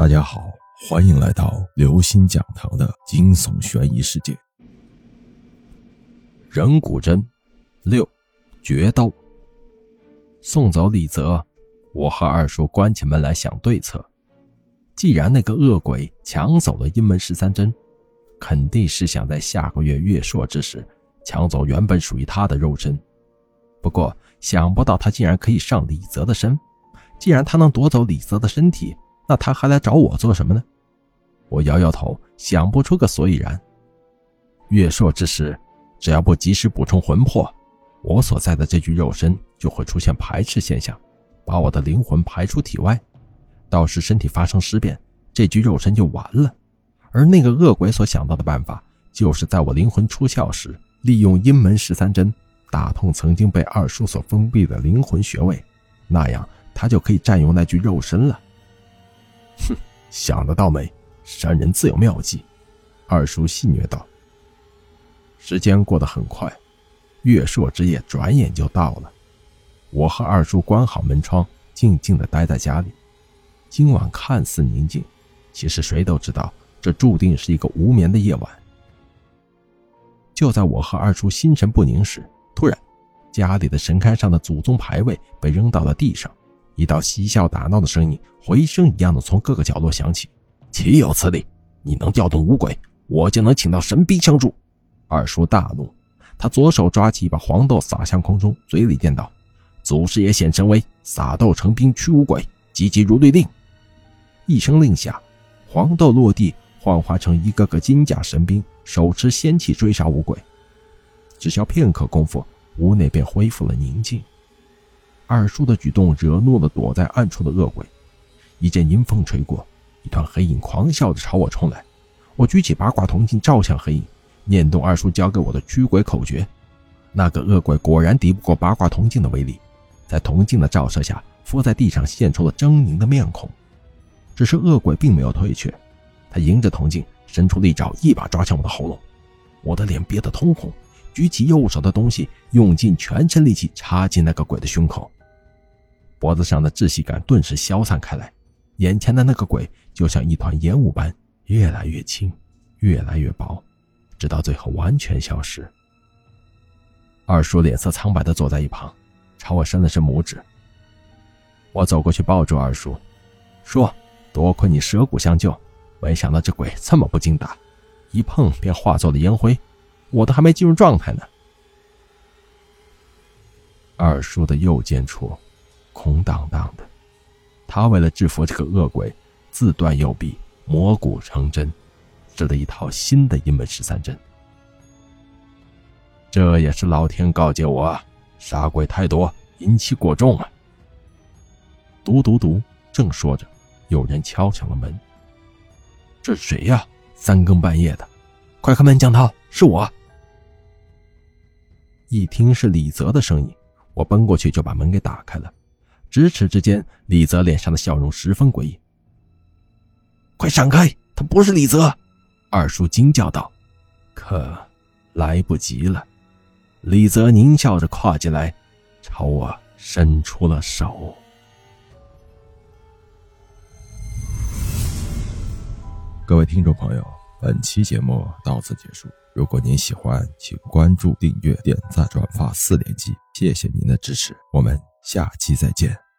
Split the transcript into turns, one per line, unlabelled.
大家好，欢迎来到刘星讲堂的惊悚悬疑世界。人骨针六决斗。送走李泽，我和二叔关起门来想对策。既然那个恶鬼抢走了阴门十三针，肯定是想在下个月月朔之时抢走原本属于他的肉身。不过想不到他竟然可以上李泽的身。既然他能夺走李泽的身体，那他还来找我做什么呢？我摇摇头，想不出个所以然。月朔之时，只要不及时补充魂魄，我所在的这具肉身就会出现排斥现象，把我的灵魂排出体外。到时身体发生尸变，这具肉身就完了。而那个恶鬼所想到的办法，就是在我灵魂出窍时，利用阴门十三针打通曾经被二叔所封闭的灵魂穴位，那样他就可以占用那具肉身了。哼，想得到美？山人自有妙计。二叔戏谑道。时间过得很快，月朔之夜转眼就到了。我和二叔关好门窗，静静地待在家里。今晚看似宁静，其实谁都知道，这注定是一个无眠的夜晚。就在我和二叔心神不宁时，突然，家里的神龛上的祖宗牌位被扔到了地上。一道嬉笑打闹的声音，回声一样的从各个角落响起。岂有此理！你能调动五鬼，我就能请到神兵相助。二叔大怒，他左手抓起一把黄豆撒向空中，嘴里念道：“祖师爷显神威，撒豆成兵驱五鬼，急急如律令。”一声令下，黄豆落地，幻化成一个个金甲神兵，手持仙器追杀五鬼。只消片刻功夫，屋内便恢复了宁静。二叔的举动惹怒了躲在暗处的恶鬼，一阵阴风吹过，一团黑影狂笑着朝我冲来。我举起八卦铜镜照向黑影，念动二叔教给我的驱鬼口诀。那个恶鬼果然敌不过八卦铜镜的威力，在铜镜的照射下，伏在地上现出了狰狞的面孔。只是恶鬼并没有退却，他迎着铜镜伸出利爪，一把抓向我的喉咙。我的脸憋得通红，举起右手的东西，用尽全身力气插进那个鬼的胸口。脖子上的窒息感顿时消散开来，眼前的那个鬼就像一团烟雾般越来越轻，越来越薄，直到最后完全消失。二叔脸色苍白地坐在一旁，朝我伸了伸拇指。我走过去抱住二叔，说：“多亏你舍骨相救，没想到这鬼这么不经打，一碰便化作了烟灰，我都还没进入状态呢。”二叔的右肩处。空荡荡的，他为了制服这个恶鬼，自断右臂，磨骨成针，织了一套新的阴门十三针。这也是老天告诫我，杀鬼太多，阴气过重啊。嘟嘟嘟，正说着，有人敲响了门。这是谁呀？三更半夜的，快开门，江涛，是我。一听是李泽的声音，我奔过去就把门给打开了。咫尺之间，李泽脸上的笑容十分诡异。快闪开！他不是李泽！二叔惊叫道。可来不及了，李泽狞笑着跨进来，朝我伸出了手。各位听众朋友，本期节目到此结束。如果您喜欢，请关注、订阅、点赞、转发四连击，谢谢您的支持，我们。下期再见。